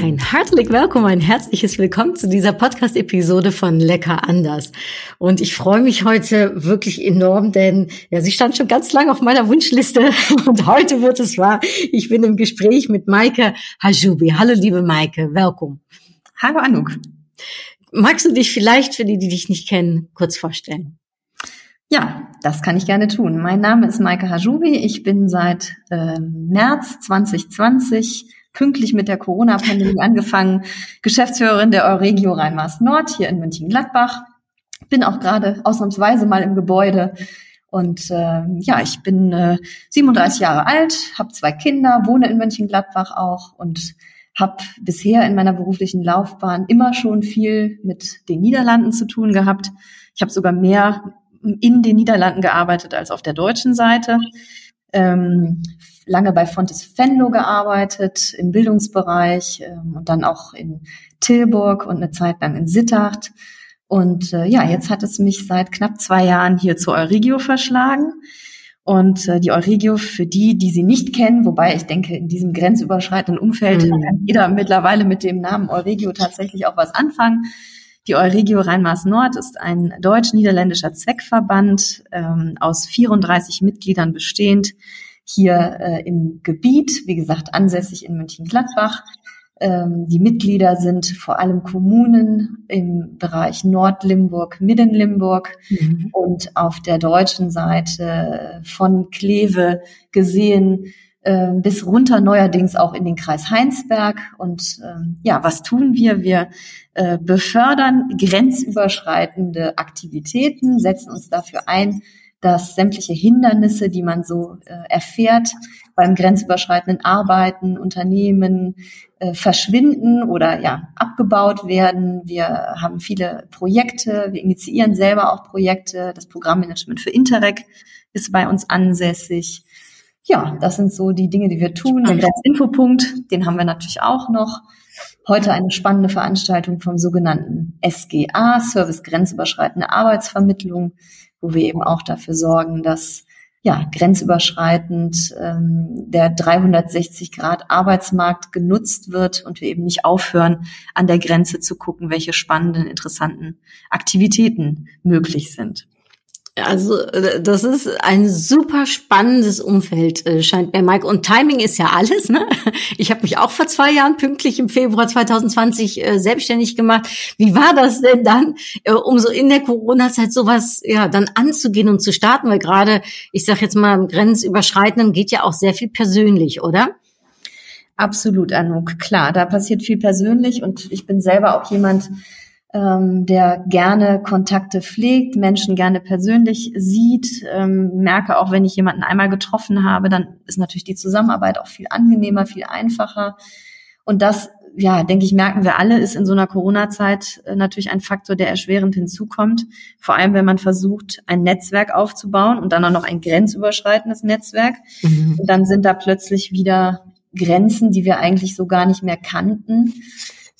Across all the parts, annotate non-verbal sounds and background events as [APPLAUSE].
Ein herzlich willkommen, ein herzliches Willkommen zu dieser Podcast-Episode von Lecker anders. Und ich freue mich heute wirklich enorm, denn ja, sie stand schon ganz lange auf meiner Wunschliste [LAUGHS] und heute wird es wahr. Ich bin im Gespräch mit Maike Hajubi. Hallo, liebe Maike, willkommen. Hallo, Anuk. Magst du dich vielleicht für die, die dich nicht kennen, kurz vorstellen? Ja, das kann ich gerne tun. Mein Name ist Maike Hajubi. Ich bin seit äh, März 2020 pünktlich mit der Corona-Pandemie [LAUGHS] angefangen, Geschäftsführerin der Euregio Rhein-Maas Nord hier in München-Gladbach. Bin auch gerade ausnahmsweise mal im Gebäude. Und äh, ja, ich bin äh, 37 Jahre alt, habe zwei Kinder, wohne in Mönchengladbach auch und habe bisher in meiner beruflichen Laufbahn immer schon viel mit den Niederlanden zu tun gehabt. Ich habe sogar mehr in den Niederlanden gearbeitet als auf der deutschen Seite. Ähm, lange bei Fontes Venlo gearbeitet im Bildungsbereich ähm, und dann auch in Tilburg und eine Zeit lang in Sittard. Und äh, ja, jetzt hat es mich seit knapp zwei Jahren hier zu Eurigio verschlagen. Und äh, die Eurigio, für die, die sie nicht kennen, wobei ich denke, in diesem grenzüberschreitenden Umfeld mhm. kann jeder mittlerweile mit dem Namen Eurigio tatsächlich auch was anfangen. Die Euregio Rhein-Maas Nord ist ein deutsch-niederländischer Zweckverband ähm, aus 34 Mitgliedern bestehend, hier äh, im Gebiet, wie gesagt, ansässig in München-Gladbach. Ähm, die Mitglieder sind vor allem Kommunen im Bereich Nordlimburg, Middenlimburg mhm. und auf der deutschen Seite von Kleve gesehen äh, bis runter neuerdings auch in den Kreis Heinsberg. Und ähm, ja, was tun wir? Wir äh, befördern grenzüberschreitende Aktivitäten, setzen uns dafür ein, dass sämtliche Hindernisse, die man so äh, erfährt beim grenzüberschreitenden Arbeiten, Unternehmen, äh, verschwinden oder ja abgebaut werden. Wir haben viele Projekte, wir initiieren selber auch Projekte. Das Programmmanagement für Interreg ist bei uns ansässig. Ja, das sind so die Dinge, die wir tun. Der Grenzinfopunkt, den haben wir natürlich auch noch. Heute eine spannende Veranstaltung vom sogenannten SGA, Service Grenzüberschreitende Arbeitsvermittlung wo wir eben auch dafür sorgen, dass ja, grenzüberschreitend ähm, der 360 Grad Arbeitsmarkt genutzt wird und wir eben nicht aufhören, an der Grenze zu gucken, welche spannenden, interessanten Aktivitäten möglich sind. Also äh, das ist ein super spannendes Umfeld, äh, scheint mir, Mike. Und Timing ist ja alles. Ne? [LAUGHS] Ich habe mich auch vor zwei Jahren pünktlich im Februar 2020 äh, selbstständig gemacht. Wie war das denn dann, um so in der Corona-Zeit sowas ja dann anzugehen und zu starten? Weil gerade, ich sage jetzt mal, im Grenzüberschreitenden geht ja auch sehr viel persönlich, oder? Absolut, Anouk. Klar, da passiert viel persönlich und ich bin selber auch jemand, ähm, der gerne Kontakte pflegt, Menschen gerne persönlich sieht. Ähm, merke auch, wenn ich jemanden einmal getroffen habe, dann ist natürlich die Zusammenarbeit auch viel angenehmer, viel einfacher. Und das, ja, denke ich, merken wir alle, ist in so einer Corona-Zeit äh, natürlich ein Faktor, der erschwerend hinzukommt. Vor allem, wenn man versucht, ein Netzwerk aufzubauen und dann auch noch ein grenzüberschreitendes Netzwerk. Mhm. Und dann sind da plötzlich wieder Grenzen, die wir eigentlich so gar nicht mehr kannten.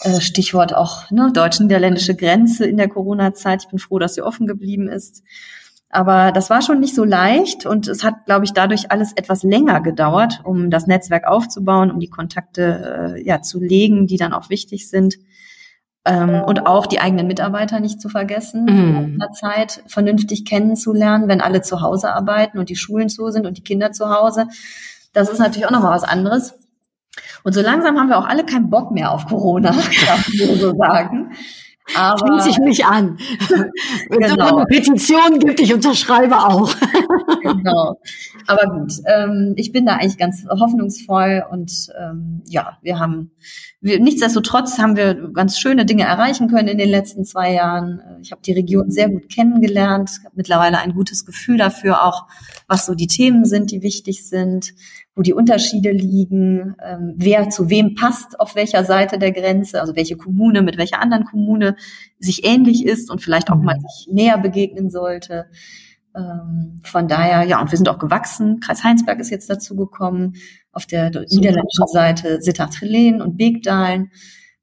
Äh, Stichwort auch ne, deutsch-niederländische Grenze in der Corona-Zeit. Ich bin froh, dass sie offen geblieben ist. Aber das war schon nicht so leicht und es hat, glaube ich, dadurch alles etwas länger gedauert, um das Netzwerk aufzubauen, um die Kontakte äh, ja zu legen, die dann auch wichtig sind. Ähm, und auch die eigenen Mitarbeiter nicht zu vergessen, mhm. in der Zeit vernünftig kennenzulernen, wenn alle zu Hause arbeiten und die Schulen zu sind und die Kinder zu Hause. Das ist natürlich auch nochmal was anderes. Und so langsam haben wir auch alle keinen Bock mehr auf Corona, [LAUGHS] darf ich so [LAUGHS] sagen. Aber Schließe sich mich an. [LAUGHS] Wenn genau. es eine Petition gibt, ich unterschreibe auch. genau. Aber gut, ähm, ich bin da eigentlich ganz hoffnungsvoll und ähm, ja, wir haben, wir, nichtsdestotrotz haben wir ganz schöne Dinge erreichen können in den letzten zwei Jahren. Ich habe die Region sehr gut kennengelernt, habe mittlerweile ein gutes Gefühl dafür, auch was so die Themen sind, die wichtig sind wo die Unterschiede liegen, ähm, wer zu wem passt, auf welcher Seite der Grenze, also welche Kommune mit welcher anderen Kommune sich ähnlich ist und vielleicht auch mal mhm. sich näher begegnen sollte. Ähm, von daher, ja, und wir sind auch gewachsen. Kreis Heinsberg ist jetzt dazu gekommen. Auf der niederländischen Seite Sittard-Trelen und Begdalen.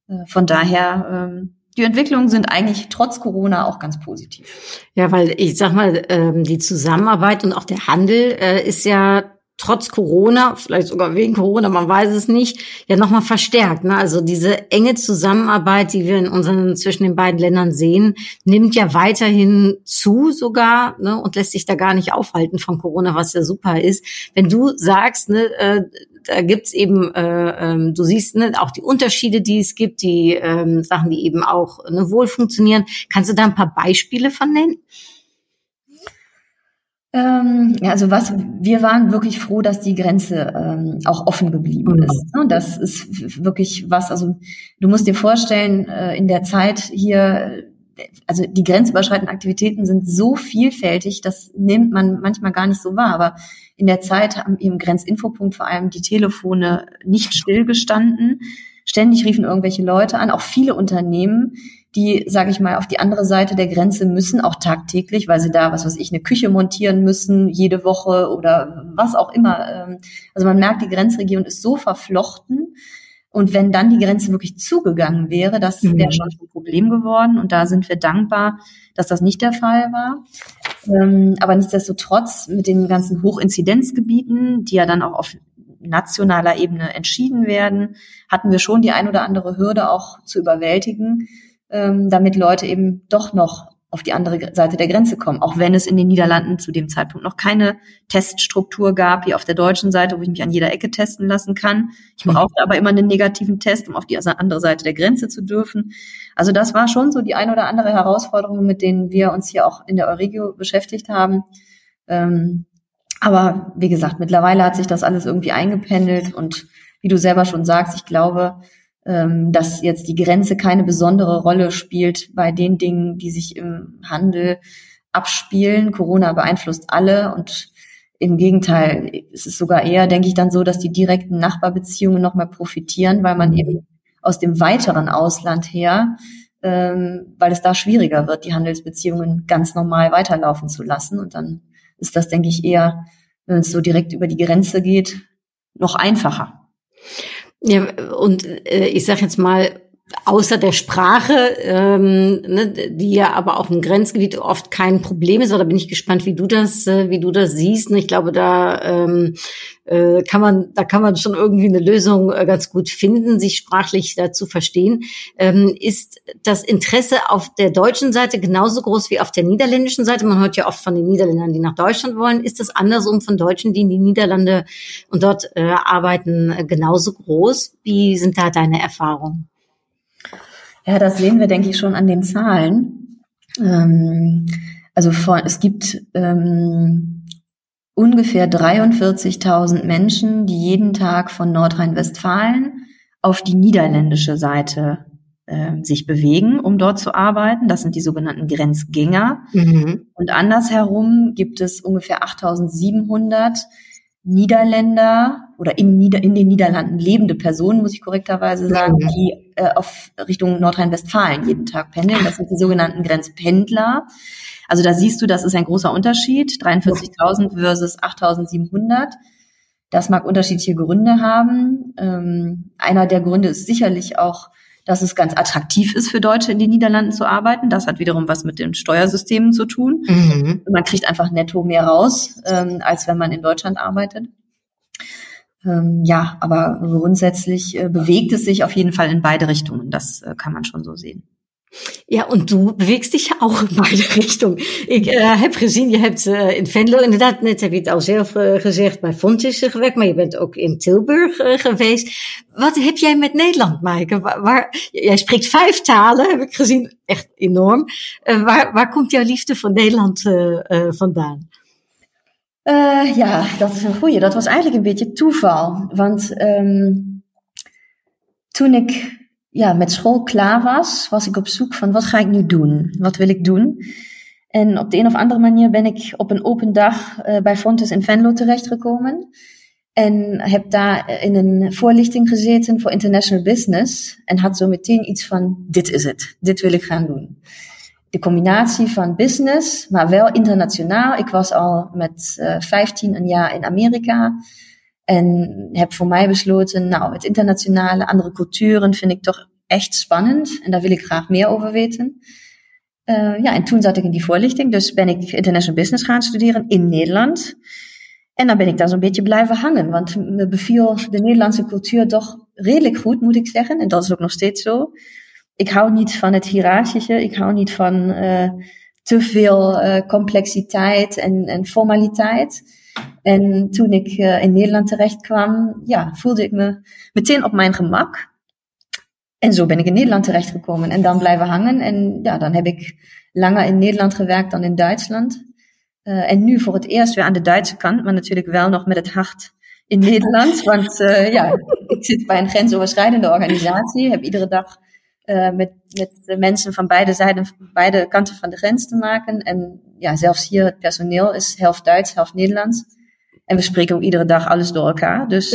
Äh, von daher, ähm, die Entwicklungen sind eigentlich trotz Corona auch ganz positiv. Ja, weil ich sag mal, ähm, die Zusammenarbeit und auch der Handel äh, ist ja trotz Corona, vielleicht sogar wegen Corona, man weiß es nicht, ja nochmal verstärkt. Ne? Also diese enge Zusammenarbeit, die wir in unseren zwischen den beiden Ländern sehen, nimmt ja weiterhin zu sogar ne? und lässt sich da gar nicht aufhalten von Corona, was ja super ist. Wenn du sagst, ne, äh, da gibt's eben, äh, ähm, du siehst ne, auch die Unterschiede, die es gibt, die ähm, Sachen, die eben auch ne, wohl funktionieren. Kannst du da ein paar Beispiele von nennen? Ähm, also was, wir waren wirklich froh, dass die Grenze ähm, auch offen geblieben mhm. ist. Und das ist wirklich was, also du musst dir vorstellen, äh, in der Zeit hier, also die grenzüberschreitenden Aktivitäten sind so vielfältig, das nimmt man manchmal gar nicht so wahr. Aber in der Zeit haben im Grenzinfopunkt vor allem die Telefone nicht stillgestanden. Ständig riefen irgendwelche Leute an, auch viele Unternehmen, die, sage ich mal, auf die andere Seite der Grenze müssen, auch tagtäglich, weil sie da, was weiß ich, eine Küche montieren müssen, jede Woche oder was auch immer. Ähm, also man merkt, die Grenzregion ist so verflochten. Und wenn dann die Grenze wirklich zugegangen wäre, das mhm. wäre schon ein Problem geworden. Und da sind wir dankbar, dass das nicht der Fall war. Ähm, aber nichtsdestotrotz mit den ganzen Hochinzidenzgebieten, die ja dann auch auf nationaler Ebene entschieden werden, hatten wir schon die ein oder andere Hürde auch zu überwältigen ähm, damit Leute eben doch noch auf die andere Seite der Grenze kommen, auch wenn es in den Niederlanden zu dem Zeitpunkt noch keine Teststruktur gab, wie auf der deutschen Seite, wo ich mich an jeder Ecke testen lassen kann. Ich mhm. brauchte aber immer einen negativen Test, um auf die andere Seite der Grenze zu dürfen. Also das war schon so die ein oder andere Herausforderung, mit denen wir uns hier auch in der Euregio beschäftigt haben. Ähm, aber wie gesagt, mittlerweile hat sich das alles irgendwie eingependelt und wie du selber schon sagst, ich glaube, ähm, dass jetzt die Grenze keine besondere Rolle spielt bei den Dingen, die sich im Handel abspielen. Corona beeinflusst alle und im Gegenteil, es ist sogar eher, denke ich, dann so, dass die direkten Nachbarbeziehungen noch mehr profitieren, weil man eben aus dem weiteren Ausland her, ähm, weil es da schwieriger wird, die Handelsbeziehungen ganz normal weiterlaufen zu lassen. Und dann ist das, denke ich, eher, wenn es so direkt über die Grenze geht, noch einfacher. Ja, und äh, ich sage jetzt mal, außer der Sprache, ähm, ne, die ja aber auch im Grenzgebiet oft kein Problem ist. Oder bin ich gespannt, wie du das, äh, wie du das siehst. Ne? Ich glaube, da ähm, äh, kann man, da kann man schon irgendwie eine Lösung äh, ganz gut finden, sich sprachlich dazu verstehen. Ähm, ist das Interesse auf der deutschen Seite genauso groß wie auf der niederländischen Seite? Man hört ja oft von den Niederländern, die nach Deutschland wollen. Ist das andersrum von Deutschen, die in die Niederlande und dort äh, arbeiten, äh, genauso groß? Wie sind da deine Erfahrungen? Ja, das sehen wir, denke ich, schon an den Zahlen. Ähm, also vor, es gibt ähm, ungefähr 43.000 Menschen, die jeden Tag von Nordrhein-Westfalen auf die niederländische Seite äh, sich bewegen, um dort zu arbeiten. Das sind die sogenannten Grenzgänger. Mhm. Und andersherum gibt es ungefähr 8.700 Niederländer oder in, Nieder in den Niederlanden lebende Personen, muss ich korrekterweise sagen, die äh, auf Richtung Nordrhein-Westfalen jeden Tag pendeln. Das sind die sogenannten Grenzpendler. Also da siehst du, das ist ein großer Unterschied. 43.000 versus 8.700. Das mag unterschiedliche Gründe haben. Ähm, einer der Gründe ist sicherlich auch dass es ganz attraktiv ist für Deutsche in den Niederlanden zu arbeiten. Das hat wiederum was mit den Steuersystemen zu tun. Mhm. Man kriegt einfach netto mehr raus, ähm, als wenn man in Deutschland arbeitet. Ähm, ja, aber grundsätzlich äh, bewegt es sich auf jeden Fall in beide Richtungen. Das äh, kann man schon so sehen. Ja, und du bewegst dich ja ook in beide [LAUGHS] richtingen. Ik uh, heb gezien, je hebt uh, in Venlo, inderdaad, net heb je het al zelf uh, gezegd, bij Fontys gewerkt, maar je bent ook in Tilburg geweest. Wat heb jij met Nederland, Maaike? Waar, jij spreekt vijf talen, heb ik gezien, echt enorm. waar, waar komt jouw liefde voor Nederland vandaan? ja, dat is een goeie. Dat was eigenlijk een beetje toeval. Want um, toen ik ja, met school klaar was, was ik op zoek van wat ga ik nu doen? Wat wil ik doen? En op de een of andere manier ben ik op een open dag uh, bij Fontes in Venlo terechtgekomen. En heb daar in een voorlichting gezeten voor international business. En had zo meteen iets van, dit is het. Dit wil ik gaan doen. de combinatie van business, maar wel internationaal. Ik was al met uh, 15 een jaar in Amerika. En heb voor mij besloten, nou, het internationale, andere culturen vind ik toch echt spannend. En daar wil ik graag meer over weten. Uh, ja, en toen zat ik in die voorlichting. Dus ben ik international business gaan studeren in Nederland. En dan ben ik daar zo'n beetje blijven hangen. Want me beviel de Nederlandse cultuur toch redelijk goed, moet ik zeggen. En dat is ook nog steeds zo. Ik hou niet van het hiërarchische. Ik hou niet van uh, te veel uh, complexiteit en, en formaliteit. En toen ik uh, in Nederland terecht kwam, ja, voelde ik me meteen op mijn gemak. En zo ben ik in Nederland terechtgekomen en dan blijven hangen. En ja, dan heb ik langer in Nederland gewerkt dan in Duitsland. Uh, en nu voor het eerst weer aan de Duitse kant, maar natuurlijk wel nog met het hart in Nederland. [LAUGHS] Want uh, ja, ik zit bij een grensoverschrijdende organisatie, heb iedere dag uh, met, met mensen van beide zijden, beide kanten van de grens te maken. En ja, zelfs hier het personeel is helft Duits, helft Nederlands. En we spreken ook iedere dag alles door elkaar. Dus.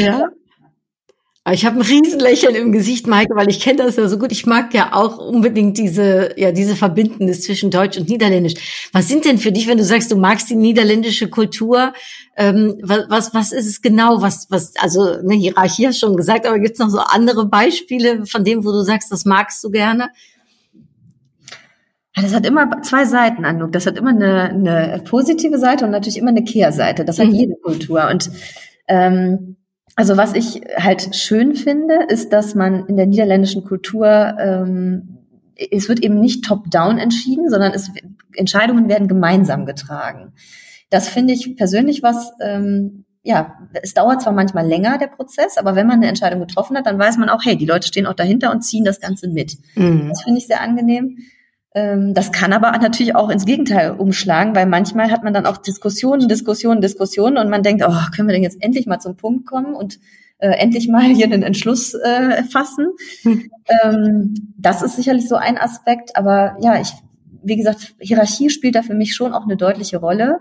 Ich habe ein Riesenlächeln im Gesicht, Maike, weil ich kenne das ja so gut. Ich mag ja auch unbedingt diese, ja, diese Verbindendes zwischen Deutsch und Niederländisch. Was sind denn für dich, wenn du sagst, du magst die niederländische Kultur? Ähm, was, was, was ist es genau? Was, was, also eine Hierarchie hast du schon gesagt, aber gibt es noch so andere Beispiele von dem, wo du sagst, das magst du gerne? Das hat immer zwei Seiten, Anouk. Das hat immer eine, eine positive Seite und natürlich immer eine Kehrseite. Das hat mhm. jede Kultur. Und ähm, also was ich halt schön finde, ist, dass man in der niederländischen Kultur, ähm, es wird eben nicht top-down entschieden, sondern es, Entscheidungen werden gemeinsam getragen. Das finde ich persönlich was, ähm, ja, es dauert zwar manchmal länger, der Prozess, aber wenn man eine Entscheidung getroffen hat, dann weiß man auch, hey, die Leute stehen auch dahinter und ziehen das Ganze mit. Mhm. Das finde ich sehr angenehm. Ähm, das kann aber natürlich auch ins Gegenteil umschlagen, weil manchmal hat man dann auch Diskussionen, Diskussionen, Diskussionen und man denkt, oh, können wir denn jetzt endlich mal zum Punkt kommen und äh, endlich mal hier einen Entschluss äh, fassen. Hm. Ähm, das ist sicherlich so ein Aspekt, aber ja, ich, wie gesagt, Hierarchie spielt da für mich schon auch eine deutliche Rolle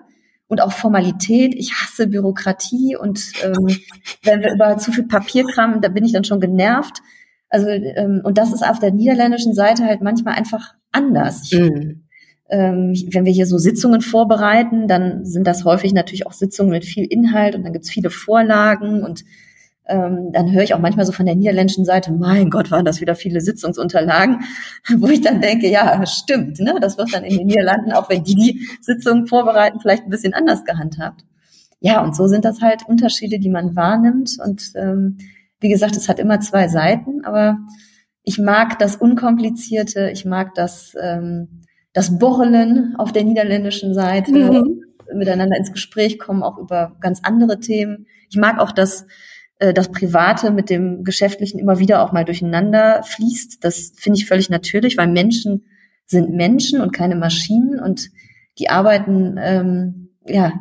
und auch Formalität. Ich hasse Bürokratie und ähm, wenn wir über zu viel Papierkram, da bin ich dann schon genervt. Also ähm, und das ist auf der niederländischen Seite halt manchmal einfach anders. Mhm. Ähm, wenn wir hier so Sitzungen vorbereiten, dann sind das häufig natürlich auch Sitzungen mit viel Inhalt und dann gibt's viele Vorlagen und ähm, dann höre ich auch manchmal so von der niederländischen Seite, mein Gott, waren das wieder viele Sitzungsunterlagen, [LAUGHS] wo ich dann denke, ja, stimmt, ne? das wird dann in den Niederlanden, auch wenn die die Sitzungen vorbereiten, vielleicht ein bisschen anders gehandhabt. Ja, und so sind das halt Unterschiede, die man wahrnimmt und ähm, wie gesagt, es hat immer zwei Seiten, aber ich mag das Unkomplizierte, ich mag das, ähm, das Borrelen auf der niederländischen Seite, mhm. miteinander ins Gespräch kommen, auch über ganz andere Themen. Ich mag auch das, äh, das Private mit dem Geschäftlichen immer wieder auch mal durcheinander fließt. Das finde ich völlig natürlich, weil Menschen sind Menschen und keine Maschinen und die arbeiten ähm, ja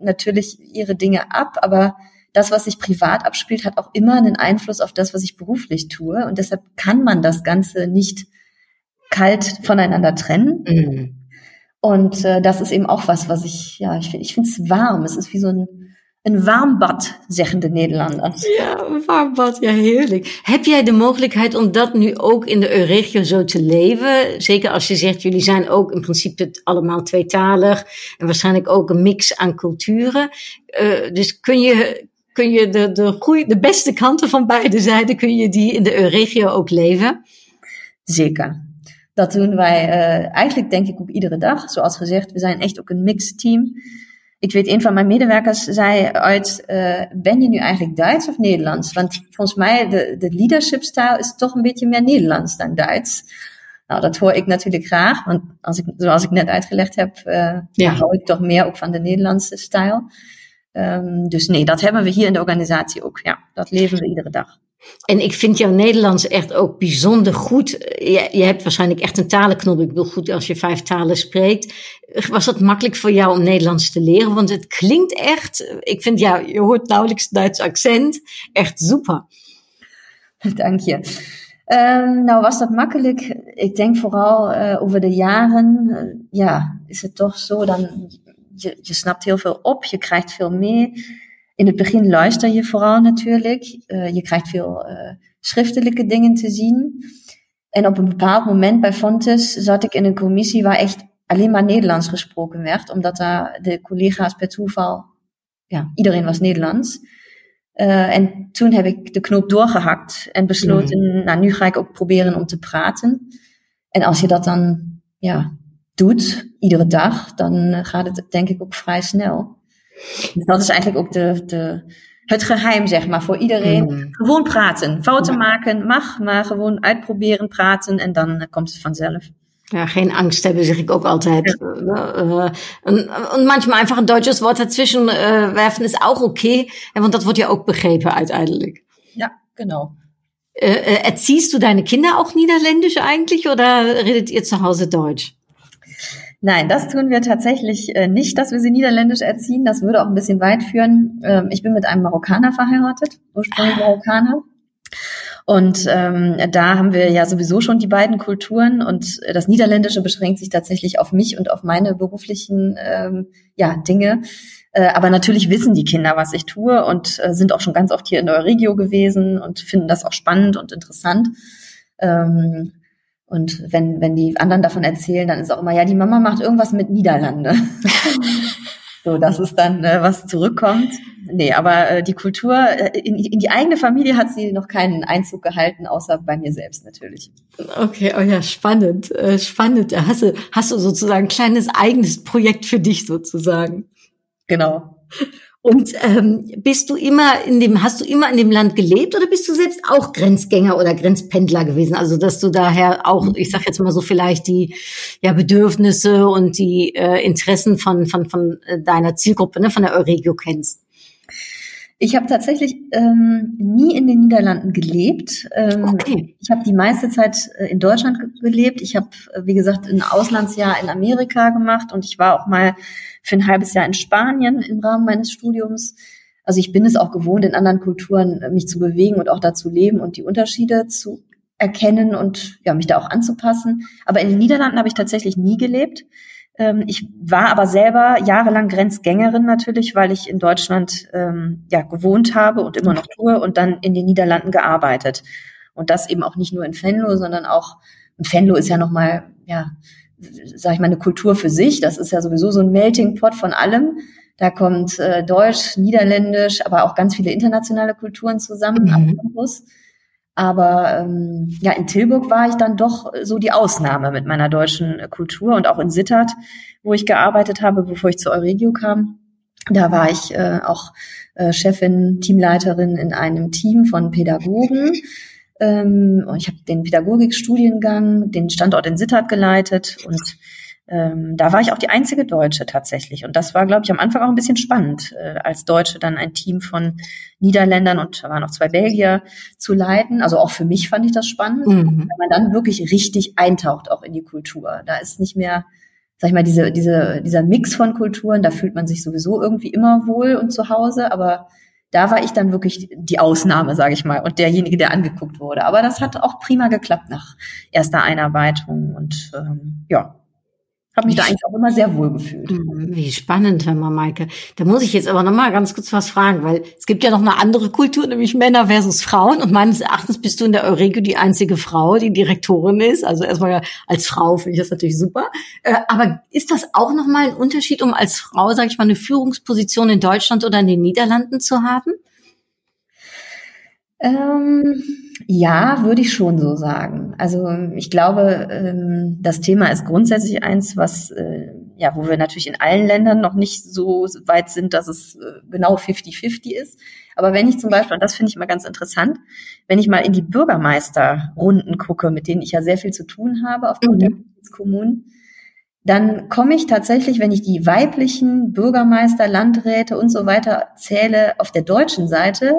natürlich ihre Dinge ab, aber das, was sich privat abspielt, hat auch immer einen Einfluss auf das, was ich beruflich tue. Und deshalb kann man das Ganze nicht kalt voneinander trennen. Mhm. Und äh, das ist eben auch was, was ich, ja, ich finde ich finde es warm. Es ist wie so ein, een warmbad, zeggen de Nederlanders. Ja, een warmbad, ja heerlijk. Heb jij de mogelijkheid om dat nu ook in de regio zo te leven? Zeker als je zegt, jullie zijn ook in principe allemaal tweetalig en waarschijnlijk ook een mix aan culturen. Uh, dus kun je, kun je de, de, goeie, de beste kanten van beide zijden, kun je die in de regio ook leven? Zeker. Dat doen wij uh, eigenlijk denk ik ook iedere dag. Zoals gezegd, we zijn echt ook een mixed team. Ik weet, een van mijn medewerkers zei uit, uh, ben je nu eigenlijk Duits of Nederlands? Want volgens mij, de, de leadership style is toch een beetje meer Nederlands dan Duits. Nou, dat hoor ik natuurlijk graag, want als ik, zoals ik net uitgelegd heb, uh, ja. hou ik toch meer ook van de Nederlandse stijl. Um, dus nee, dat hebben we hier in de organisatie ook. Ja, dat leven we iedere dag. En ik vind jouw Nederlands echt ook bijzonder goed. Je, je hebt waarschijnlijk echt een talenknop. Ik bedoel, goed als je vijf talen spreekt. Was dat makkelijk voor jou om Nederlands te leren? Want het klinkt echt, ik vind ja, je hoort nauwelijks Duits accent. Echt super. [LAUGHS] Dank je. Um, nou, was dat makkelijk? Ik denk vooral uh, over de jaren, uh, ja, is het toch zo, dan je, je snapt heel veel op, je krijgt veel mee. In het begin luister je vooral natuurlijk. Uh, je krijgt veel uh, schriftelijke dingen te zien. En op een bepaald moment bij Fontes zat ik in een commissie waar echt alleen maar Nederlands gesproken werd, omdat daar de collega's per toeval, ja, iedereen was Nederlands. Uh, en toen heb ik de knoop doorgehakt en besloten, mm. nou nu ga ik ook proberen om te praten. En als je dat dan, ja, doet, iedere dag, dan gaat het denk ik ook vrij snel. Dus dat is eigenlijk ook de, de, het geheim, zeg maar, voor iedereen. Mm. Gewoon praten. Fouten ja. maken mag, maar gewoon uitproberen, praten en dan uh, komt het vanzelf. Ja, geen Angst hebben, zeg ik ook altijd. Ja. Und, und manchmal einfach ein deutsches Wort dazwischen werfen ist auch okay, want dat wordt ja ook begrepen uiteindelijk. Ja, genau. Äh, erziehst du deine Kinder auch niederländisch eigentlich oder redet ihr zu Hause Deutsch? Nein, das tun wir tatsächlich äh, nicht, dass wir sie niederländisch erziehen. Das würde auch ein bisschen weit führen. Ähm, ich bin mit einem Marokkaner verheiratet, ursprünglich Marokkaner. Und ähm, da haben wir ja sowieso schon die beiden Kulturen und das Niederländische beschränkt sich tatsächlich auf mich und auf meine beruflichen ähm, ja, Dinge. Äh, aber natürlich wissen die Kinder, was ich tue und äh, sind auch schon ganz oft hier in der Regio gewesen und finden das auch spannend und interessant. Ähm, und wenn, wenn die anderen davon erzählen, dann ist auch immer, ja, die Mama macht irgendwas mit Niederlande. [LAUGHS] so, das ist dann, äh, was zurückkommt. Nee, aber äh, die Kultur, äh, in, in die eigene Familie hat sie noch keinen Einzug gehalten, außer bei mir selbst natürlich. Okay, oh ja, spannend, äh, spannend. Hast du, hast du sozusagen ein kleines eigenes Projekt für dich sozusagen. Genau. Und ähm, bist du immer in dem, hast du immer in dem Land gelebt oder bist du selbst auch Grenzgänger oder Grenzpendler gewesen? Also dass du daher auch, ich sag jetzt mal so vielleicht die ja Bedürfnisse und die äh, Interessen von von von äh, deiner Zielgruppe, ne, von der Euregio kennst. Ich habe tatsächlich ähm, nie in den Niederlanden gelebt. Ähm, okay. Ich habe die meiste Zeit äh, in Deutschland gelebt. Ich habe, äh, wie gesagt, ein Auslandsjahr in Amerika gemacht und ich war auch mal für ein halbes Jahr in Spanien im Rahmen meines Studiums. Also ich bin es auch gewohnt, in anderen Kulturen äh, mich zu bewegen und auch da zu leben und die Unterschiede zu erkennen und ja, mich da auch anzupassen. Aber in den Niederlanden habe ich tatsächlich nie gelebt. Ähm, ich war aber selber jahrelang Grenzgängerin natürlich, weil ich in Deutschland ähm, ja gewohnt habe und immer noch tue und dann in den Niederlanden gearbeitet. Und das eben auch nicht nur in Venlo, sondern auch, und Venlo ist ja nochmal, ja, sag ich mal, eine Kultur für sich. Das ist ja sowieso so ein Melting Pot von allem. Da kommt äh, Deutsch, Niederländisch, aber auch ganz viele internationale Kulturen zusammen mhm. am Campus. Aber ähm, ja, in Tilburg war ich dann doch so die Ausnahme mit meiner deutschen Kultur und auch in Sittard, wo ich gearbeitet habe, bevor ich zu Euregio kam. Da war ich äh, auch äh, Chefin, Teamleiterin in einem Team von Pädagogen. Ähm, und ich habe den Pädagogikstudiengang, den Standort in Sittard geleitet und ähm, da war ich auch die einzige Deutsche tatsächlich. Und das war, glaube ich, am Anfang auch ein bisschen spannend, äh, als Deutsche dann ein Team von Niederländern und da waren noch zwei Belgier zu leiten. Also auch für mich fand ich das spannend, mhm. wenn man dann wirklich richtig eintaucht auch in die Kultur. Da ist nicht mehr, sag ich mal, diese, diese, dieser Mix von Kulturen, da fühlt man sich sowieso irgendwie immer wohl und zu Hause, aber da war ich dann wirklich die Ausnahme, sage ich mal, und derjenige, der angeguckt wurde. Aber das hat auch prima geklappt nach erster Einarbeitung und ähm, ja, habe mich da eigentlich auch immer sehr wohl gefühlt. Mhm, wie spannend, mal, Maike. Da muss ich jetzt aber noch mal ganz kurz was fragen, weil es gibt ja noch eine andere Kultur, nämlich Männer versus Frauen. Und meines Erachtens bist du in der Euregio die einzige Frau, die Direktorin ist. Also erstmal als Frau finde ich das natürlich super. Äh, aber ist das auch noch mal ein Unterschied, um als Frau, sage ich mal, eine Führungsposition in Deutschland oder in den Niederlanden zu haben? Ähm, ja, würde ich schon so sagen. Also ich glaube, ähm, das Thema ist grundsätzlich eins, was äh, ja, wo wir natürlich in allen Ländern noch nicht so weit sind, dass es äh, genau 50-50 ist. Aber wenn ich zum Beispiel, und das finde ich mal ganz interessant, wenn ich mal in die Bürgermeisterrunden gucke, mit denen ich ja sehr viel zu tun habe aufgrund mhm. der Kommunen, dann komme ich tatsächlich, wenn ich die weiblichen Bürgermeister, Landräte und so weiter zähle, auf der deutschen Seite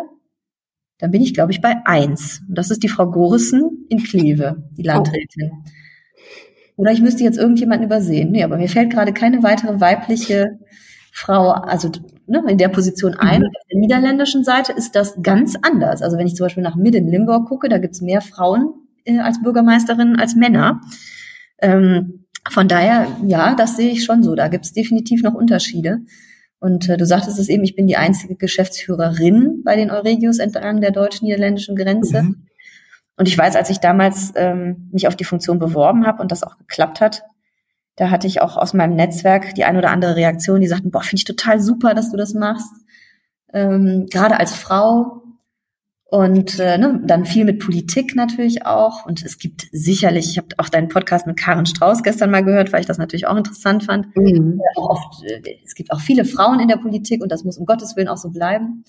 dann bin ich, glaube ich, bei eins. Und das ist die Frau Gorissen in Kleve, die Landrätin. Oh. Oder ich müsste jetzt irgendjemanden übersehen. Nee, aber mir fällt gerade keine weitere weibliche Frau, also ne, in der Position ein. Mhm. Auf der niederländischen Seite ist das ganz anders. Also wenn ich zum Beispiel nach Midden Limburg gucke, da gibt's mehr Frauen äh, als Bürgermeisterinnen als Männer. Ähm, von daher, ja, das sehe ich schon so. Da gibt's definitiv noch Unterschiede. Und äh, du sagtest es eben, ich bin die einzige Geschäftsführerin bei den Euregios entlang der deutsch-niederländischen Grenze. Mhm. Und ich weiß, als ich damals ähm, mich auf die Funktion beworben habe und das auch geklappt hat, da hatte ich auch aus meinem Netzwerk die ein oder andere Reaktion, die sagten, boah, finde ich total super, dass du das machst. Ähm, Gerade als Frau und äh, ne, dann viel mit Politik natürlich auch. Und es gibt sicherlich, ich habe auch deinen Podcast mit Karen Strauß gestern mal gehört, weil ich das natürlich auch interessant fand. Mhm. Äh, auch oft, äh, es gibt auch viele Frauen in der Politik und das muss um Gottes Willen auch so bleiben.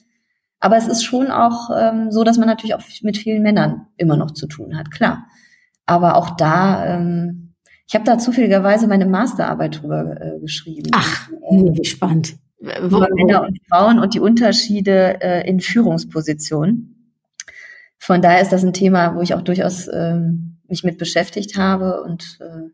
Aber es ist schon auch ähm, so, dass man natürlich auch mit vielen Männern immer noch zu tun hat, klar. Aber auch da, ähm, ich habe da zufälligerweise meine Masterarbeit drüber äh, geschrieben. Ach, wie spannend. Über Männer und Frauen und die Unterschiede äh, in Führungspositionen. Von daher ist das ein Thema, wo ich auch durchaus ähm, mich mit beschäftigt habe und äh,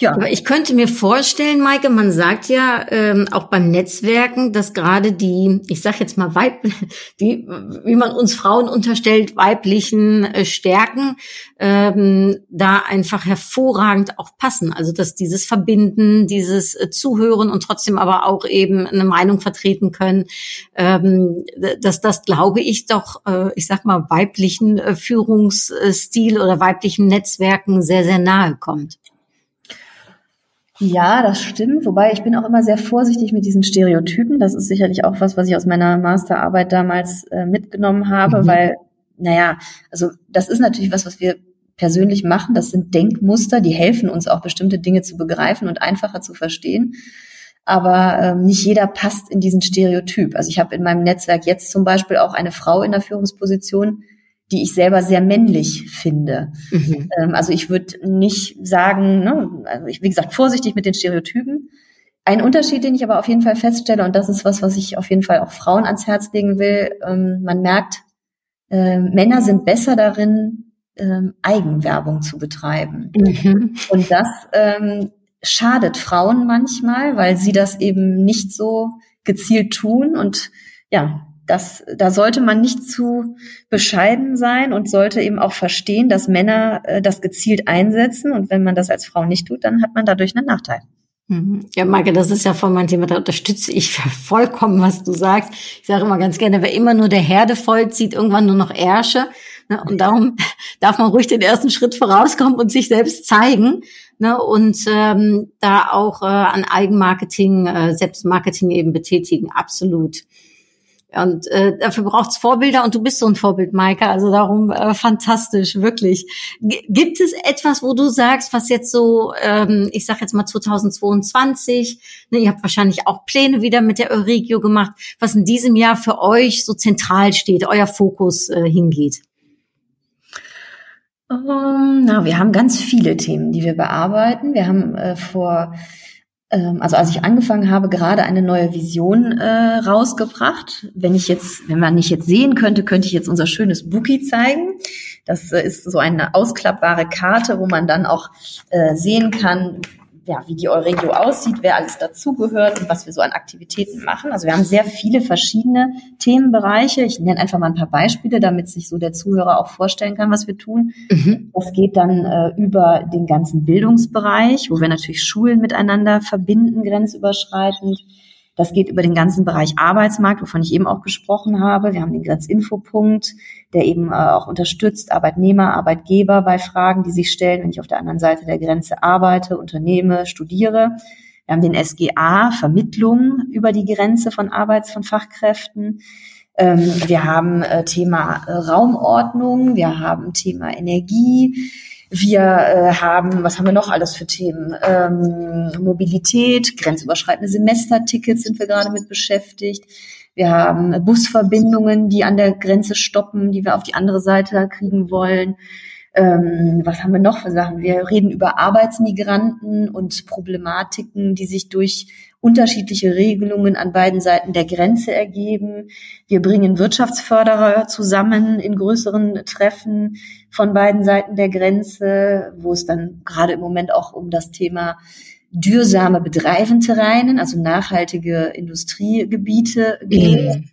ja. Aber ich könnte mir vorstellen, Maike, man sagt ja ähm, auch beim Netzwerken, dass gerade die, ich sag jetzt mal Weib, [LAUGHS] die, wie man uns Frauen unterstellt, weiblichen äh, Stärken ähm, da einfach hervorragend auch passen. Also dass dieses Verbinden, dieses äh, Zuhören und trotzdem aber auch eben eine Meinung vertreten können, ähm, dass das, glaube ich, doch, äh, ich sag mal, weiblichen äh, Führungsstil oder weiblichen Netzwerken sehr, sehr nahe kommt. Ja, das stimmt. Wobei ich bin auch immer sehr vorsichtig mit diesen Stereotypen. Das ist sicherlich auch was, was ich aus meiner Masterarbeit damals äh, mitgenommen habe, mhm. weil, naja, also das ist natürlich was, was wir persönlich machen. Das sind Denkmuster, die helfen uns auch bestimmte Dinge zu begreifen und einfacher zu verstehen. Aber ähm, nicht jeder passt in diesen Stereotyp. Also ich habe in meinem Netzwerk jetzt zum Beispiel auch eine Frau in der Führungsposition, die ich selber sehr männlich finde. Mhm. Ähm, also ich würde nicht sagen, ne, also ich, wie gesagt, vorsichtig mit den Stereotypen. Ein Unterschied, den ich aber auf jeden Fall feststelle, und das ist was, was ich auf jeden Fall auch Frauen ans Herz legen will, ähm, man merkt, äh, Männer sind besser darin, ähm, Eigenwerbung zu betreiben. Mhm. Und das ähm, schadet Frauen manchmal, weil sie das eben nicht so gezielt tun und ja, das, da sollte man nicht zu bescheiden sein und sollte eben auch verstehen, dass Männer äh, das gezielt einsetzen. Und wenn man das als Frau nicht tut, dann hat man dadurch einen Nachteil. Mhm. Ja, Maike, das ist ja voll mein Thema. Da unterstütze ich [LAUGHS] vollkommen, was du sagst. Ich sage immer ganz gerne, wer immer nur der Herde folgt, sieht irgendwann nur noch Ärsche. Ne? Und darum [LAUGHS] darf man ruhig den ersten Schritt vorauskommen und sich selbst zeigen. Ne? Und ähm, da auch äh, an Eigenmarketing, äh, Selbstmarketing eben betätigen. Absolut. Und äh, dafür braucht's Vorbilder und du bist so ein Vorbild, Maike. Also darum äh, fantastisch, wirklich. G gibt es etwas, wo du sagst, was jetzt so, ähm, ich sag jetzt mal 2022, ne, ihr habt wahrscheinlich auch Pläne wieder mit der Euregio gemacht, was in diesem Jahr für euch so zentral steht, euer Fokus äh, hingeht? Um, ähm, na, wir haben ganz viele Themen, die wir bearbeiten. Wir haben äh, vor also als ich angefangen habe, gerade eine neue Vision äh, rausgebracht. Wenn ich jetzt, wenn man nicht jetzt sehen könnte, könnte ich jetzt unser schönes Bookie zeigen. Das äh, ist so eine ausklappbare Karte, wo man dann auch äh, sehen kann, ja, wie die Euregio aussieht, wer alles dazugehört und was wir so an Aktivitäten machen. Also wir haben sehr viele verschiedene Themenbereiche. Ich nenne einfach mal ein paar Beispiele, damit sich so der Zuhörer auch vorstellen kann, was wir tun. Mhm. Das geht dann äh, über den ganzen Bildungsbereich, wo wir natürlich Schulen miteinander verbinden, grenzüberschreitend. Das geht über den ganzen Bereich Arbeitsmarkt, wovon ich eben auch gesprochen habe. Wir haben den Grenzinfopunkt, der eben äh, auch unterstützt Arbeitnehmer, Arbeitgeber bei Fragen, die sich stellen, wenn ich auf der anderen Seite der Grenze arbeite, unternehme, studiere. Wir haben den SGA, Vermittlung über die Grenze von Arbeits-, von Fachkräften. Ähm, wir haben äh, Thema äh, Raumordnung, wir haben Thema Energie, wir äh, haben, was haben wir noch alles für Themen? Ähm, Mobilität, grenzüberschreitende Semestertickets sind wir gerade mit beschäftigt. Wir haben Busverbindungen, die an der Grenze stoppen, die wir auf die andere Seite kriegen wollen. Ähm, was haben wir noch für Sachen? Wir reden über Arbeitsmigranten und Problematiken, die sich durch unterschiedliche Regelungen an beiden Seiten der Grenze ergeben. Wir bringen Wirtschaftsförderer zusammen in größeren Treffen von beiden Seiten der Grenze, wo es dann gerade im Moment auch um das Thema dürsame Betreibenterreinen, also nachhaltige Industriegebiete geht. Mhm.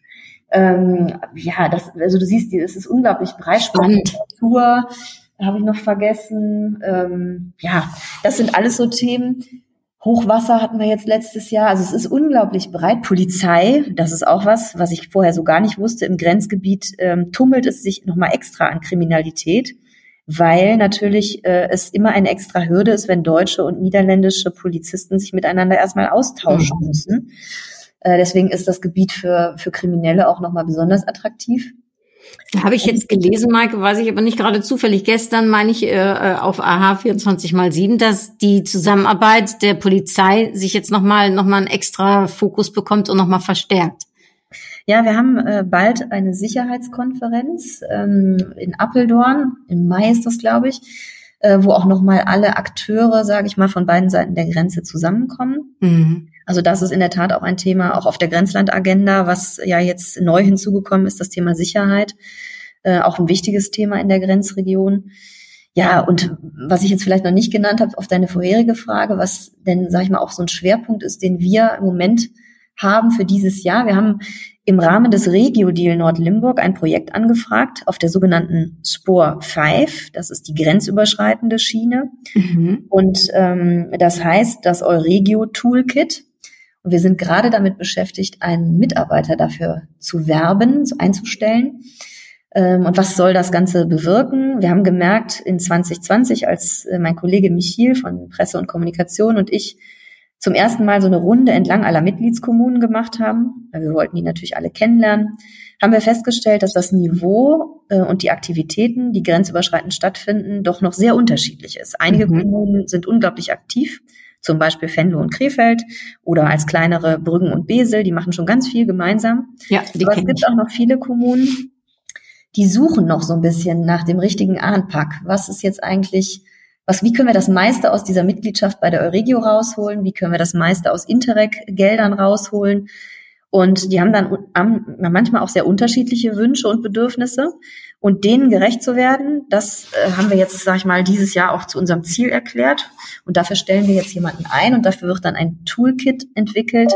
Ähm, ja, das, also du siehst, es ist unglaublich breit. Spannend. Natur habe ich noch vergessen. Ähm, ja, das sind alles so Themen, Hochwasser hatten wir jetzt letztes Jahr. Also es ist unglaublich breit. Polizei, das ist auch was, was ich vorher so gar nicht wusste. Im Grenzgebiet ähm, tummelt es sich nochmal extra an Kriminalität, weil natürlich äh, es immer eine extra Hürde ist, wenn deutsche und niederländische Polizisten sich miteinander erstmal austauschen mhm. müssen. Äh, deswegen ist das Gebiet für, für Kriminelle auch nochmal besonders attraktiv. Da habe ich jetzt gelesen, Maike, weiß ich aber nicht gerade zufällig. Gestern meine ich äh, auf AH 24 mal 7, dass die Zusammenarbeit der Polizei sich jetzt nochmal noch mal einen extra Fokus bekommt und nochmal verstärkt. Ja, wir haben äh, bald eine Sicherheitskonferenz ähm, in Appeldorn. Im Mai ist das, glaube ich, äh, wo auch nochmal alle Akteure, sage ich mal, von beiden Seiten der Grenze zusammenkommen. Mhm. Also das ist in der Tat auch ein Thema, auch auf der Grenzlandagenda, was ja jetzt neu hinzugekommen ist, das Thema Sicherheit. Äh, auch ein wichtiges Thema in der Grenzregion. Ja, und was ich jetzt vielleicht noch nicht genannt habe auf deine vorherige Frage, was denn, sage ich mal, auch so ein Schwerpunkt ist, den wir im Moment haben für dieses Jahr. Wir haben im Rahmen des Regio-Deal Nord-Limburg ein Projekt angefragt auf der sogenannten Spor 5. Das ist die grenzüberschreitende Schiene. Mhm. Und ähm, das heißt das Euregio Toolkit. Und wir sind gerade damit beschäftigt, einen Mitarbeiter dafür zu werben, einzustellen. Ähm, und was soll das Ganze bewirken? Wir haben gemerkt, in 2020, als äh, mein Kollege Michiel von Presse und Kommunikation und ich zum ersten Mal so eine Runde entlang aller Mitgliedskommunen gemacht haben, weil wir wollten die natürlich alle kennenlernen, haben wir festgestellt, dass das Niveau äh, und die Aktivitäten, die grenzüberschreitend stattfinden, doch noch sehr unterschiedlich ist. Einige mhm. Kommunen sind unglaublich aktiv, zum Beispiel Venlo und Krefeld oder als kleinere Brüggen und Besel, die machen schon ganz viel gemeinsam. Ja, die Aber es gibt auch noch viele Kommunen, die suchen noch so ein bisschen nach dem richtigen Anpack. Was ist jetzt eigentlich was, wie können wir das meiste aus dieser Mitgliedschaft bei der Euregio rausholen? Wie können wir das meiste aus Interreg-Geldern rausholen? Und die haben dann manchmal auch sehr unterschiedliche Wünsche und Bedürfnisse. Und denen gerecht zu werden, das äh, haben wir jetzt, sag ich mal, dieses Jahr auch zu unserem Ziel erklärt. Und dafür stellen wir jetzt jemanden ein und dafür wird dann ein Toolkit entwickelt.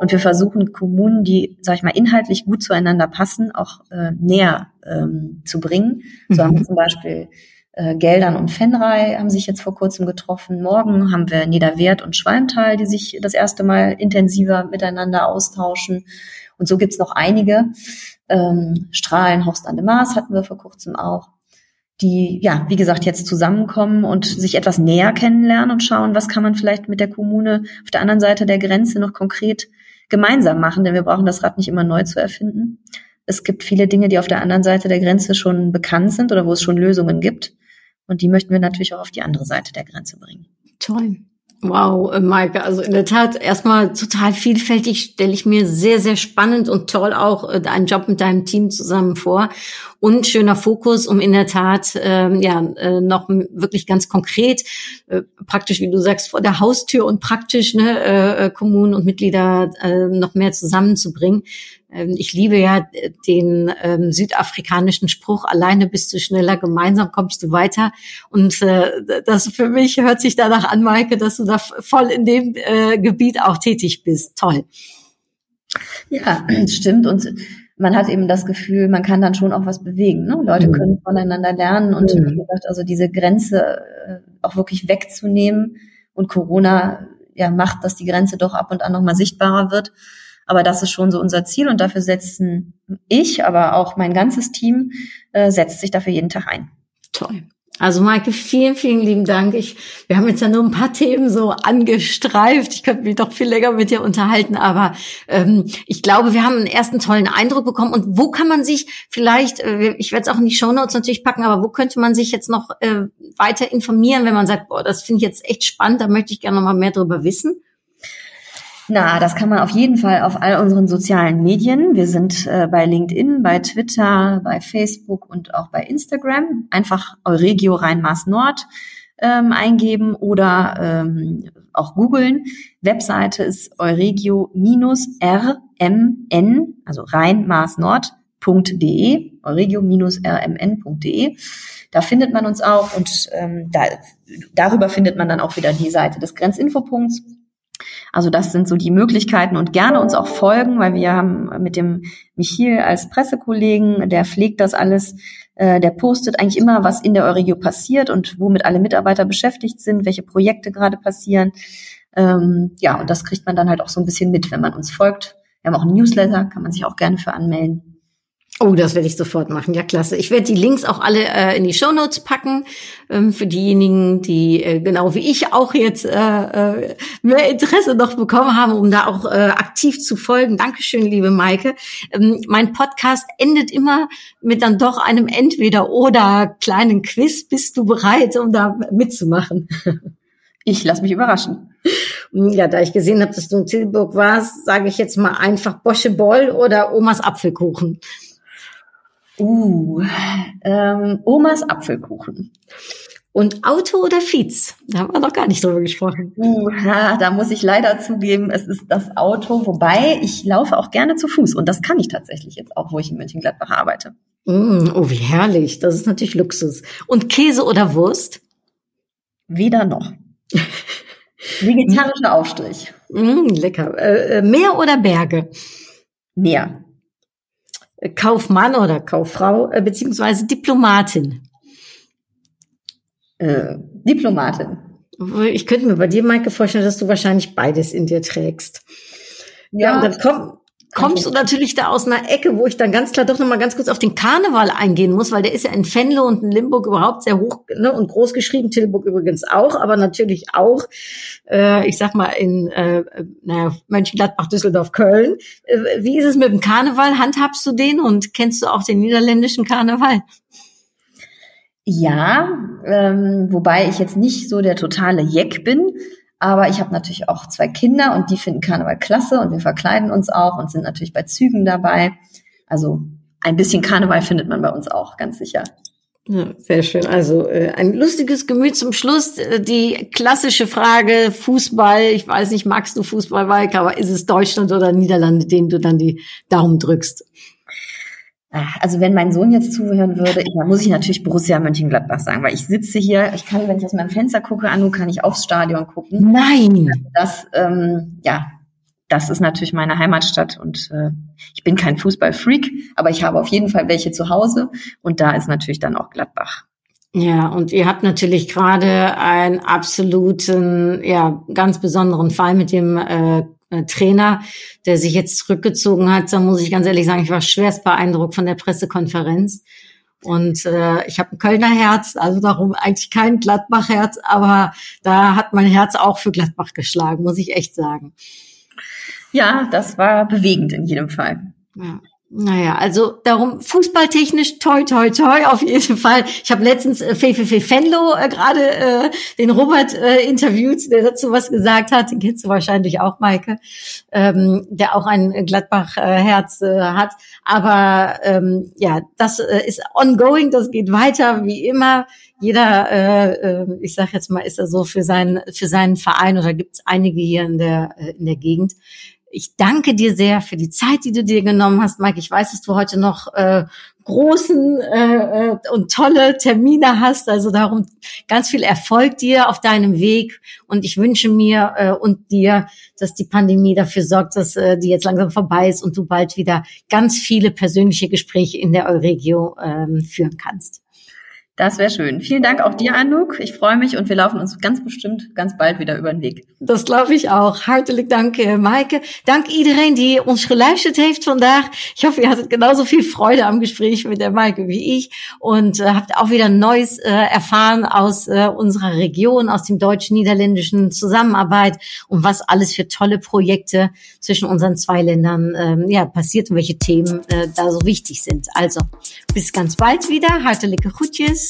Und wir versuchen Kommunen, die, sag ich mal, inhaltlich gut zueinander passen, auch äh, näher ähm, zu bringen. So mhm. haben wir zum Beispiel äh, Geldern und Fenrei haben sich jetzt vor kurzem getroffen. Morgen haben wir Niederwert und Schwalmtal, die sich das erste Mal intensiver miteinander austauschen. Und so gibt's noch einige. Ähm, Strahlen, Horst an de Maas hatten wir vor kurzem auch, die, ja, wie gesagt, jetzt zusammenkommen und sich etwas näher kennenlernen und schauen, was kann man vielleicht mit der Kommune auf der anderen Seite der Grenze noch konkret gemeinsam machen, denn wir brauchen das Rad nicht immer neu zu erfinden. Es gibt viele Dinge, die auf der anderen Seite der Grenze schon bekannt sind oder wo es schon Lösungen gibt. Und die möchten wir natürlich auch auf die andere Seite der Grenze bringen. Toll. Wow, äh, Maike, also in der Tat erstmal total vielfältig, stelle ich mir sehr, sehr spannend und toll auch äh, deinen Job mit deinem Team zusammen vor. Und schöner Fokus, um in der Tat ähm, ja äh, noch wirklich ganz konkret, äh, praktisch, wie du sagst, vor der Haustür und praktisch ne, äh, äh Kommunen und Mitglieder äh, noch mehr zusammenzubringen. Ähm, ich liebe ja den ähm, südafrikanischen Spruch, alleine bist du schneller, gemeinsam kommst du weiter. Und äh, das für mich hört sich danach an, Maike, dass du da voll in dem äh, Gebiet auch tätig bist. Toll. Ja, [CLEARS THROAT] stimmt. Und man hat eben das Gefühl, man kann dann schon auch was bewegen. Ne? Leute mhm. können voneinander lernen und mhm. wie gesagt, also diese Grenze äh, auch wirklich wegzunehmen. Und Corona ja macht, dass die Grenze doch ab und an nochmal sichtbarer wird. Aber das ist schon so unser Ziel und dafür setzen ich, aber auch mein ganzes Team äh, setzt sich dafür jeden Tag ein. Toll. Also Maike, vielen, vielen lieben Dank. Ich, wir haben jetzt ja nur ein paar Themen so angestreift. Ich könnte mich doch viel länger mit dir unterhalten, aber ähm, ich glaube, wir haben einen ersten tollen Eindruck bekommen. Und wo kann man sich vielleicht, äh, ich werde es auch in die Shownotes natürlich packen, aber wo könnte man sich jetzt noch äh, weiter informieren, wenn man sagt, boah, das finde ich jetzt echt spannend, da möchte ich gerne noch mal mehr drüber wissen? Na, das kann man auf jeden Fall auf all unseren sozialen Medien. Wir sind äh, bei LinkedIn, bei Twitter, bei Facebook und auch bei Instagram. Einfach Euregio Rhein-Maas Nord ähm, eingeben oder ähm, auch googeln. Webseite ist euregio-rmn, also Rhein-Maas-Nord.de, euregio-rmn.de. Da findet man uns auch und ähm, da, darüber findet man dann auch wieder die Seite des Grenzinfopunkts also das sind so die Möglichkeiten und gerne uns auch folgen, weil wir haben mit dem Michiel als Pressekollegen, der pflegt das alles, äh, der postet eigentlich immer, was in der Euregio passiert und womit alle Mitarbeiter beschäftigt sind, welche Projekte gerade passieren. Ähm, ja, und das kriegt man dann halt auch so ein bisschen mit, wenn man uns folgt. Wir haben auch ein Newsletter, kann man sich auch gerne für anmelden. Oh, das werde ich sofort machen. Ja, klasse. Ich werde die Links auch alle äh, in die Show Notes packen ähm, für diejenigen, die äh, genau wie ich auch jetzt äh, äh, mehr Interesse noch bekommen haben, um da auch äh, aktiv zu folgen. Dankeschön, liebe Maike. Ähm, mein Podcast endet immer mit dann doch einem Entweder-oder kleinen Quiz. Bist du bereit, um da mitzumachen? [LAUGHS] Ich lasse mich überraschen. Ja, da ich gesehen habe, dass du in Tilburg warst, sage ich jetzt mal einfach Bosche Boll oder Omas Apfelkuchen. Uh, ähm, Omas Apfelkuchen. Und Auto oder Fietz? Da haben wir noch gar nicht drüber gesprochen. Uh, da muss ich leider zugeben, es ist das Auto, wobei ich laufe auch gerne zu Fuß und das kann ich tatsächlich jetzt auch, wo ich in Mönchengladbach arbeite. Mm, oh, wie herrlich. Das ist natürlich Luxus. Und Käse oder Wurst? Weder noch. [LAUGHS] Vegetarischer Aufstrich. Mm, lecker. Äh, äh, Meer oder Berge? Meer. Kaufmann oder Kauffrau, äh, beziehungsweise Diplomatin. Äh, Diplomatin. Ich könnte mir bei dir, Maike, vorstellen, dass du wahrscheinlich beides in dir trägst. Ja, und dann komm, kommst du natürlich da aus einer Ecke, wo ich dann ganz klar doch nochmal ganz kurz auf den Karneval eingehen muss, weil der ist ja in Venlo und in Limburg überhaupt sehr hoch ne, und groß geschrieben, Tilburg übrigens auch, aber natürlich auch, äh, ich sag mal, in äh, naja, Mönchengladbach, Düsseldorf, Köln. Äh, wie ist es mit dem Karneval? Handhabst du den und kennst du auch den niederländischen Karneval? Ja, ähm, wobei ich jetzt nicht so der totale Jeck bin. Aber ich habe natürlich auch zwei Kinder und die finden Karneval klasse und wir verkleiden uns auch und sind natürlich bei Zügen dabei. Also ein bisschen Karneval findet man bei uns auch, ganz sicher. Ja, sehr schön. Also äh, ein lustiges Gemüt zum Schluss. Äh, die klassische Frage Fußball. Ich weiß nicht, magst du Fußball, Mike, aber ist es Deutschland oder Niederlande, denen du dann die Daumen drückst? Also wenn mein Sohn jetzt zuhören würde, dann muss ich natürlich Borussia Mönchengladbach sagen, weil ich sitze hier, ich kann, wenn ich aus meinem Fenster gucke, Anu, kann ich aufs Stadion gucken. Nein! Das, ähm, ja, das ist natürlich meine Heimatstadt und äh, ich bin kein Fußballfreak, aber ich habe auf jeden Fall welche zu Hause und da ist natürlich dann auch Gladbach. Ja, und ihr habt natürlich gerade einen absoluten, ja, ganz besonderen Fall mit dem äh, äh, Trainer, der sich jetzt zurückgezogen hat, da muss ich ganz ehrlich sagen, ich war schwerst beeindruckt von der Pressekonferenz. Und äh, ich habe ein Kölner Herz, also darum eigentlich kein Gladbach-Herz, aber da hat mein Herz auch für Gladbach geschlagen, muss ich echt sagen. Ja, das war bewegend in jedem Fall. Ja. Naja, also darum fußballtechnisch toi toi toi auf jeden Fall. Ich habe letztens äh, Fefe Fenlo äh, gerade äh, den Robert äh, interviewt, der dazu was gesagt hat. Den kennst du wahrscheinlich auch, Maike, ähm, der auch ein Gladbach-Herz äh, hat. Aber ähm, ja, das äh, ist ongoing, das geht weiter wie immer. Jeder, äh, äh, ich sage jetzt mal, ist er so für seinen für seinen Verein oder gibt es einige hier in der äh, in der Gegend ich danke dir sehr für die Zeit, die du dir genommen hast, Mike. Ich weiß, dass du heute noch äh, großen äh, äh, und tolle Termine hast. Also darum ganz viel Erfolg dir auf deinem Weg. Und ich wünsche mir äh, und dir, dass die Pandemie dafür sorgt, dass äh, die jetzt langsam vorbei ist und du bald wieder ganz viele persönliche Gespräche in der Euregio ähm, führen kannst. Das wäre schön. Vielen Dank auch dir, Anouk. Ich freue mich und wir laufen uns ganz bestimmt ganz bald wieder über den Weg. Dat glaube ich auch. Hartelijk dank, eh, Maaike. Dank iedereen die ons geluisterd heeft vandaag. Ich hoffe, ihr hattet genauso viel Freude am Gespräch mit der Maaike wie ich und äh, habt auch wieder Neues äh, erfahren aus äh, unserer Region, aus dem deutsch-niederländischen Zusammenarbeit und was alles für tolle Projekte zwischen unseren zwei Ländern ähm, ja, passiert und welche Themen da so wichtig sind. Also, bis ganz bald wieder. Hartelijke groetjes.